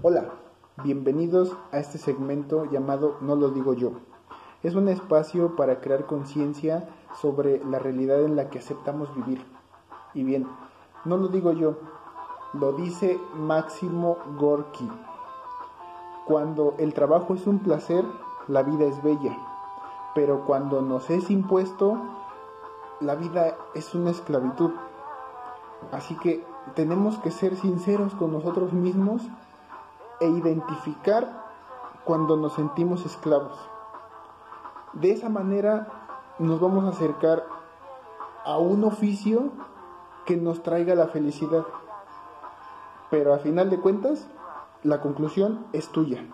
Hola, bienvenidos a este segmento llamado No lo digo yo. Es un espacio para crear conciencia sobre la realidad en la que aceptamos vivir. Y bien, no lo digo yo, lo dice Máximo Gorky. Cuando el trabajo es un placer, la vida es bella, pero cuando nos es impuesto, la vida es una esclavitud. Así que tenemos que ser sinceros con nosotros mismos e identificar cuando nos sentimos esclavos. De esa manera nos vamos a acercar a un oficio que nos traiga la felicidad. Pero a final de cuentas, la conclusión es tuya.